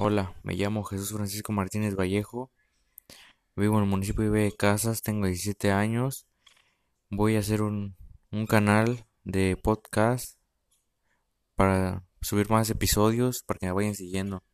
Hola, me llamo Jesús Francisco Martínez Vallejo, vivo en el municipio de Casas, tengo 17 años, voy a hacer un, un canal de podcast para subir más episodios para que me vayan siguiendo.